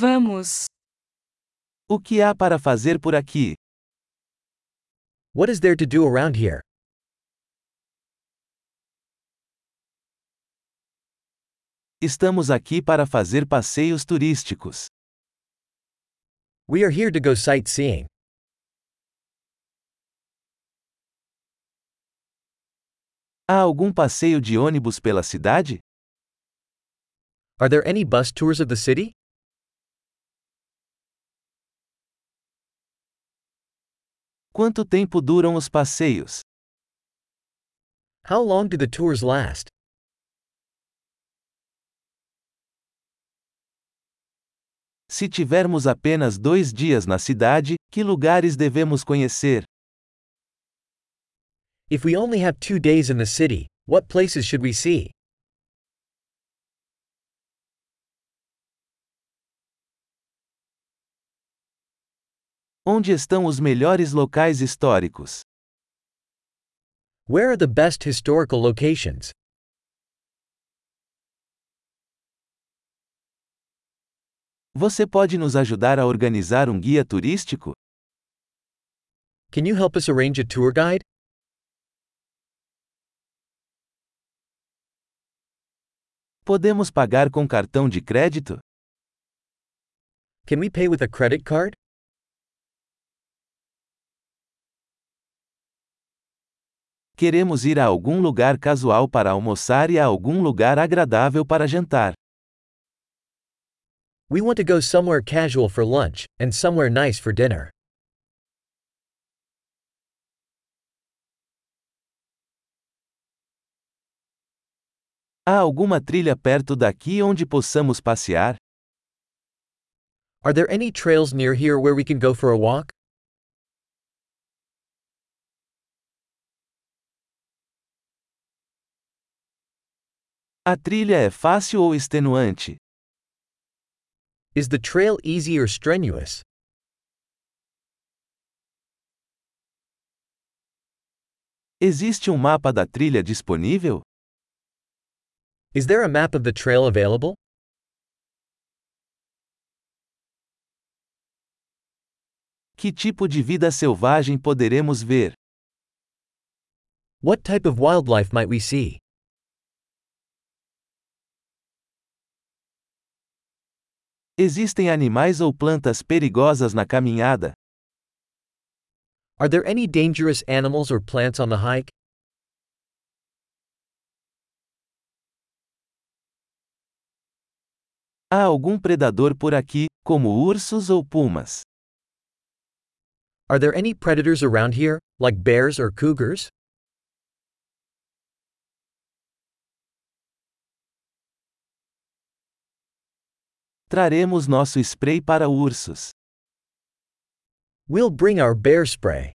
Vamos. O que há para fazer por aqui? What is there to do around here? Estamos aqui para fazer passeios turísticos. We are here to go sightseeing. Há algum passeio de ônibus pela cidade? Are there any bus tours of the city? Quanto tempo duram os passeios? How long do the tours last? Se tivermos apenas dois dias na cidade, que lugares devemos conhecer? If we only have two days in the city, what places should we see? Onde estão os melhores locais históricos? Where are the best historical locations? Você pode nos ajudar a organizar um guia turístico? Can you help us arrange a tour guide? Podemos pagar com cartão de crédito? Can we pay with a credit card? Queremos ir a algum lugar casual para almoçar e a algum lugar agradável para jantar. We want to go somewhere casual for lunch, and somewhere nice for dinner. Há alguma trilha perto daqui onde possamos passear? Are there any trails near here where we can go for a walk? A trilha é fácil ou extenuante? Is the trail easy or strenuous? Existe um mapa da trilha disponível? Is there a map of the trail available? Que tipo de vida selvagem poderemos ver? What type of wildlife might we see? Existem animais ou plantas perigosas na caminhada? Are there any dangerous animals or plants on the hike? Há algum predador por aqui, como ursos ou pumas? Are there any predators around here, like bears or cougars? Traremos nosso spray para ursos. We'll bring our bear spray.